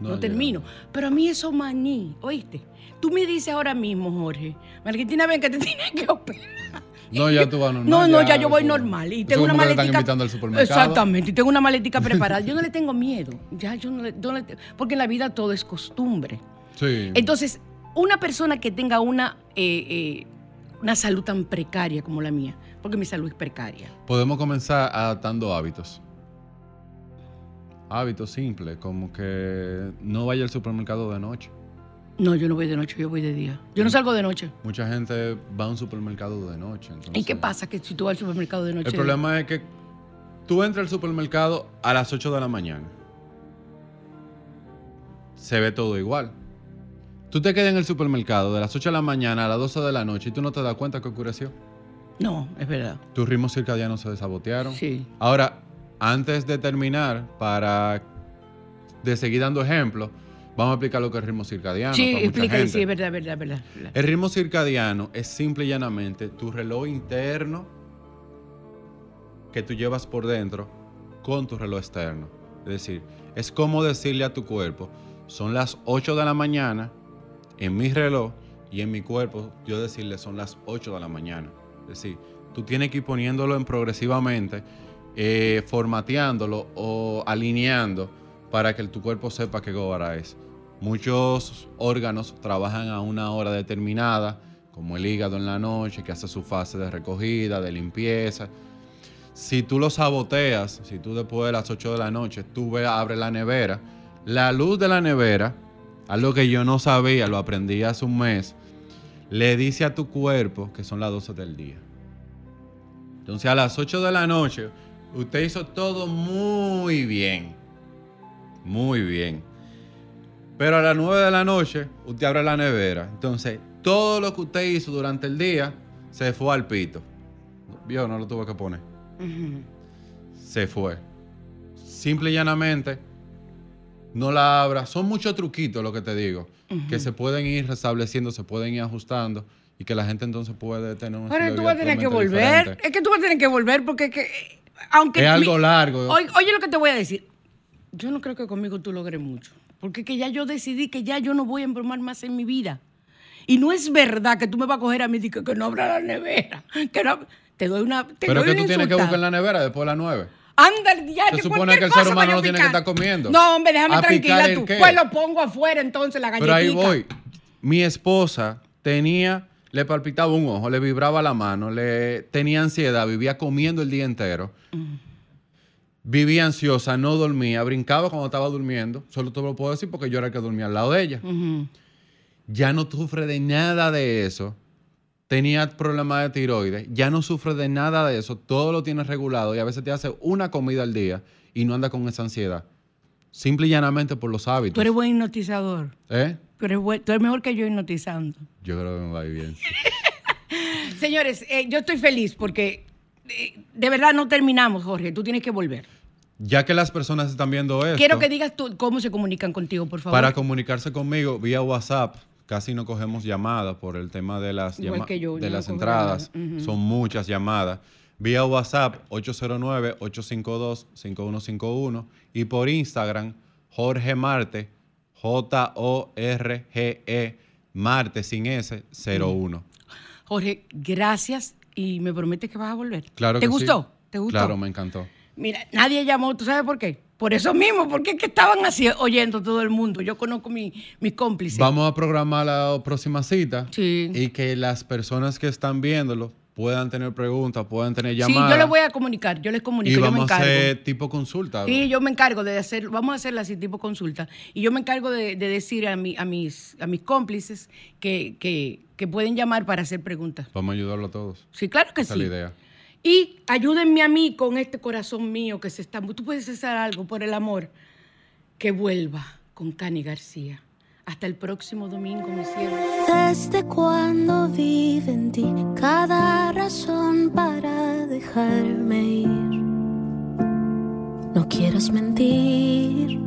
No termino. Pero a mí eso maní, ¿oíste? Tú me dices ahora mismo, Jorge, Marquitina, ven que te <laughs> tienes que operar. No, ya tú vas normal. No, no, ya ya yo voy normal. Y tengo una te están maletica. invitando al supermercado. Exactamente, y tengo una maletica <laughs> preparada. Yo no le tengo miedo. Ya yo no le, no le- porque en la vida todo es costumbre. Sí. Entonces, una persona que tenga una, eh, eh, una salud tan precaria como la mía, porque mi salud es precaria. Podemos comenzar adaptando hábitos. Hábitos simples, como que no vaya al supermercado de noche. No, yo no voy de noche, yo voy de día. Yo no salgo de noche. Mucha gente va a un supermercado de noche. ¿Y qué pasa que si tú vas al supermercado de noche? El problema es que tú entras al supermercado a las 8 de la mañana. Se ve todo igual. Tú te quedas en el supermercado de las 8 de la mañana a las 12 de la noche y tú no te das cuenta que oscureció. No, es verdad. Tus ritmos circadianos se desabotearon. Sí. Ahora, antes de terminar, para de seguir dando ejemplos, vamos a explicar lo que es el ritmo circadiano. sí, explícale, sí, es verdad, verdad, verdad. verdad. El ritmo circadiano es simple y llanamente tu reloj interno que tú llevas por dentro con tu reloj externo. Es decir, es como decirle a tu cuerpo, son las 8 de la mañana en mi reloj y en mi cuerpo yo decirle son las 8 de la mañana. Es decir, tú tienes que ir poniéndolo en progresivamente, eh, formateándolo o alineando para que tu cuerpo sepa qué hora es. Muchos órganos trabajan a una hora determinada, como el hígado en la noche, que hace su fase de recogida, de limpieza. Si tú lo saboteas, si tú después de las 8 de la noche, tú abres la nevera, la luz de la nevera, algo que yo no sabía, lo aprendí hace un mes, le dice a tu cuerpo que son las 12 del día. Entonces a las 8 de la noche, usted hizo todo muy bien. Muy bien. Pero a las 9 de la noche, usted abre la nevera. Entonces, todo lo que usted hizo durante el día se fue al pito. Vio, no lo tuve que poner. Se fue. Simple y llanamente, no la abra. Son muchos truquitos lo que te digo, que se pueden ir restableciendo, se pueden ir ajustando y que la gente entonces puede tener un Ahora tú vas a tener que volver. diferente. Es que tú vas a tener que volver porque es que, eh, aunque Es algo mi- largo. Oye, oye lo que te voy a decir. Yo no creo que conmigo tú logres mucho. Porque que ya yo decidí que ya yo no voy a embromar más en mi vida. Y no es verdad que tú me vas a coger a mí y que, que no abra la nevera. Que no, te doy una. Te Pero doy que tú tienes que buscar en la nevera después de las 9. Anda el diario. Se supone que el ser humano no tiene que estar comiendo. No, hombre, déjame ¿A tranquila tú. qué? Pues lo pongo afuera entonces, la galletita. Pero ahí voy. Mi esposa tenía, le palpitaba un ojo, le vibraba la mano, le tenía ansiedad, vivía comiendo el día entero. Vivía ansiosa, no dormía, brincaba cuando estaba durmiendo. Solo te lo puedo decir porque yo era el que dormía al lado de ella. Ya no sufre de nada de eso. Tenía problemas de tiroides, ya no sufre de nada de eso. Todo lo tiene regulado y a veces te hace una comida al día y no anda con esa ansiedad. Simple y llanamente por los hábitos. Tú eres buen hipnotizador. ¿Eh? Tú eres, buen- tú eres mejor que yo hipnotizando. Yo creo que me va a ir bien. <laughs> Señores, eh, yo estoy feliz porque eh, de verdad no terminamos, Jorge. Tú tienes que volver. Ya que las personas están viendo esto, Quiero que digas tú cómo se comunican contigo, por favor. para comunicarse conmigo vía WhatsApp, casi no cogemos llamadas por el tema de las, llama- que yo, de no las entradas. Son muchas llamadas. Vía WhatsApp 809-852-5151 y por Instagram Jorge Marte, J-O-R-G-E, E, Marte sin S, 01. Jorge, gracias y me prometes que vas a volver. Claro ¿Te que sí. gustó? ¿Te gustó? Claro, me encantó. Mira, nadie llamó, ¿tú sabes por qué? Por eso mismo, porque es que estaban así oyendo todo el mundo. Yo conozco mi- mis cómplices. Vamos a programar la próxima cita Sí. y que las personas que están viéndolo puedan tener preguntas, puedan tener Sí, llamadas. yo les voy a comunicar, yo les comunico, y yo me vamos a hacer tipo consulta. Sí, yo me encargo de hacer, vamos a hacerla así tipo consulta. Y yo me encargo de, de decir a, mi, a, mis, a mis cómplices que, que, que pueden llamar para hacer preguntas. Vamos a ayudarlo a todos. Sí, claro que Esa sí. es la idea. Y ayúdenme a mí con este corazón mío que se está... Tú puedes hacer algo por el amor. Que vuelva con Cani García. Hasta el próximo domingo, mi cielo. Desde cuando vive en ti cada razón para dejarme ir. No quieras mentir.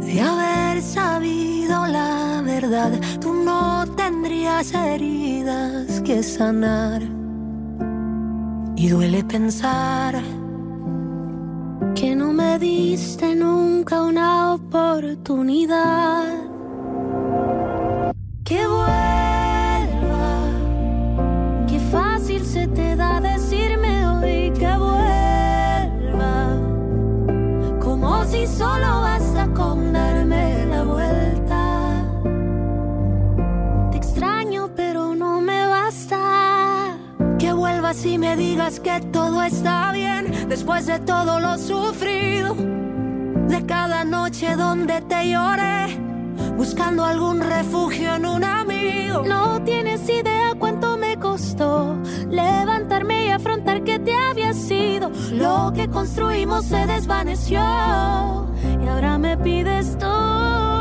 De haber sabido la verdad, tú no tendrías heridas que sanar. Y duele pensar que no me diste nunca una oportunidad. Que vuelva, que fácil se te da decirme vuelvas y me digas que todo está bien después de todo lo sufrido. De cada noche donde te lloré, buscando algún refugio en un amigo. No tienes idea cuánto me costó levantarme y afrontar que te había sido. Lo que construimos se desvaneció y ahora me pides todo